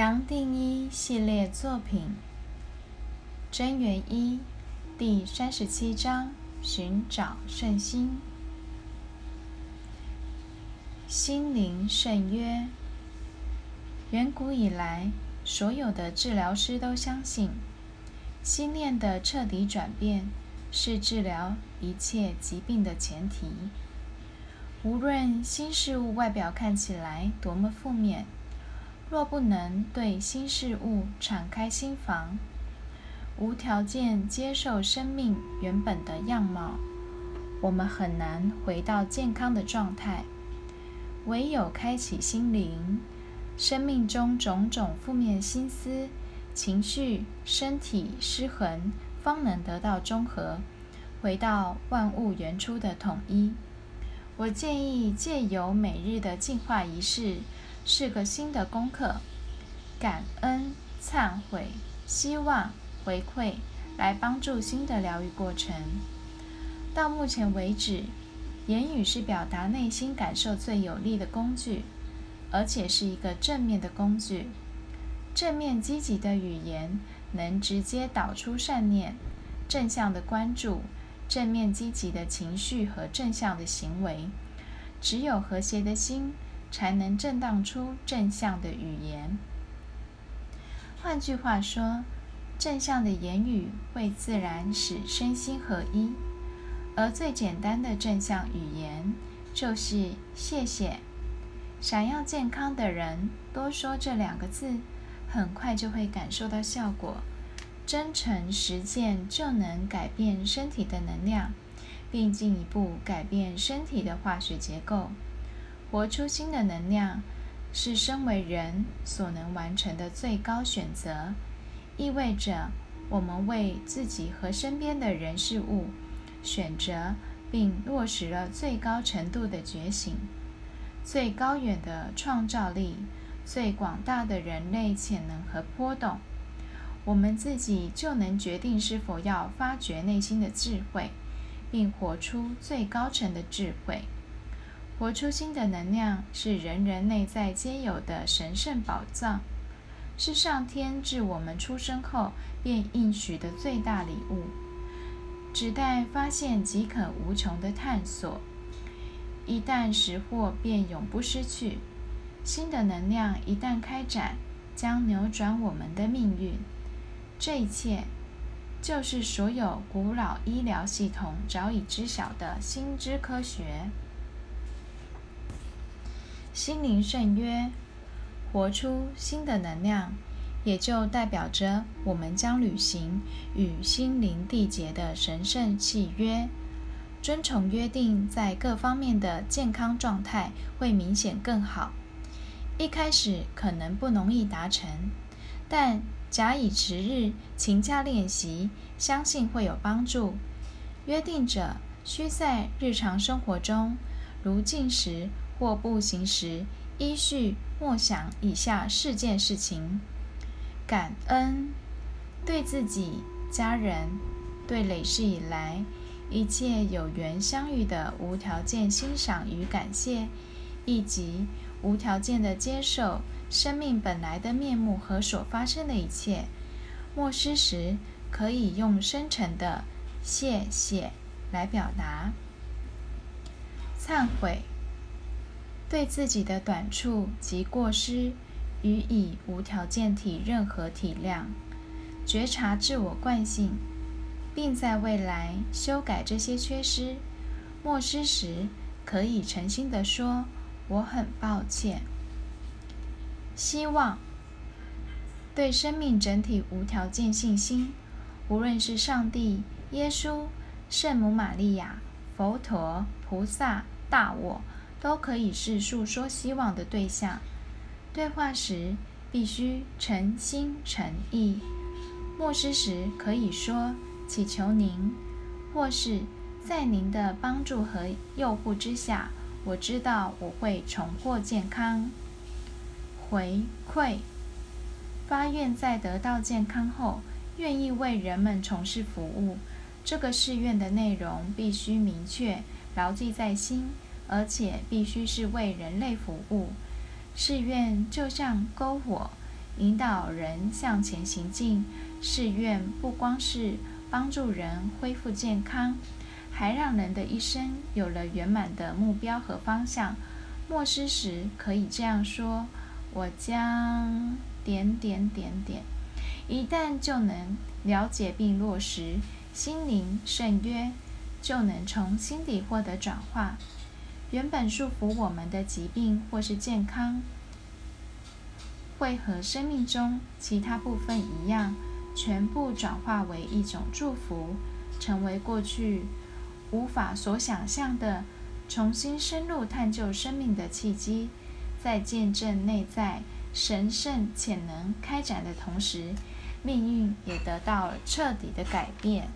杨定一系列作品，真元一第三十七章：寻找圣心。心灵圣约。远古以来，所有的治疗师都相信，心念的彻底转变是治疗一切疾病的前提。无论新事物外表看起来多么负面。若不能对新事物敞开心房，无条件接受生命原本的样貌，我们很难回到健康的状态。唯有开启心灵，生命中种种负面心思、情绪、身体失衡，方能得到中和，回到万物原初的统一。我建议借由每日的净化仪式。是个新的功课，感恩、忏悔、希望、回馈，来帮助新的疗愈过程。到目前为止，言语是表达内心感受最有力的工具，而且是一个正面的工具。正面积极的语言能直接导出善念、正向的关注、正面积极的情绪和正向的行为。只有和谐的心。才能震荡出正向的语言。换句话说，正向的言语会自然使身心合一。而最简单的正向语言就是“谢谢”。想要健康的人，多说这两个字，很快就会感受到效果。真诚实践就能改变身体的能量，并进一步改变身体的化学结构。活出新的能量，是身为人所能完成的最高选择，意味着我们为自己和身边的人事物选择并落实了最高程度的觉醒、最高远的创造力、最广大的人类潜能和波动。我们自己就能决定是否要发掘内心的智慧，并活出最高层的智慧。活出新的能量是人人内在皆有的神圣宝藏，是上天自我们出生后便应许的最大礼物，只待发现即可无穷的探索。一旦识获，便永不失去。新的能量一旦开展，将扭转我们的命运。这一切，就是所有古老医疗系统早已知晓的新知科学。心灵圣约，活出新的能量，也就代表着我们将履行与心灵缔结的神圣契约。遵从约定，在各方面的健康状态会明显更好。一开始可能不容易达成，但假以时日，勤加练习，相信会有帮助。约定者需在日常生活中，如进食。或步行时，依序默想以下四件事情：感恩，对自己、家人，对累世以来一切有缘相遇的无条件欣赏与感谢，以及无条件的接受生命本来的面目和所发生的一切。默思时，可以用深沉的“谢谢”来表达。忏悔。对自己的短处及过失予以无条件体任何体谅，觉察自我惯性，并在未来修改这些缺失。默失时，可以诚心地说：“我很抱歉。”希望对生命整体无条件信心，无论是上帝、耶稣、圣母玛利亚、佛陀、菩萨、大我。都可以是诉说希望的对象。对话时必须诚心诚意。默诗时可以说：“祈求您，或是在您的帮助和诱护之下，我知道我会重获健康。”回馈发愿在得到健康后，愿意为人们从事服务。这个誓愿的内容必须明确，牢记在心。而且必须是为人类服务。誓愿就像篝火，引导人向前行进。誓愿不光是帮助人恢复健康，还让人的一生有了圆满的目标和方向。默诗时可以这样说：“我将点点点点。”一旦就能了解并落实，心灵圣约就能从心底获得转化。原本束缚我们的疾病或是健康，会和生命中其他部分一样。全部转化为一种祝福，成为过去无法所想象的重新深入探究生命的契机。在见证内在神圣潜能开展的同时，命运也得到彻底的改变。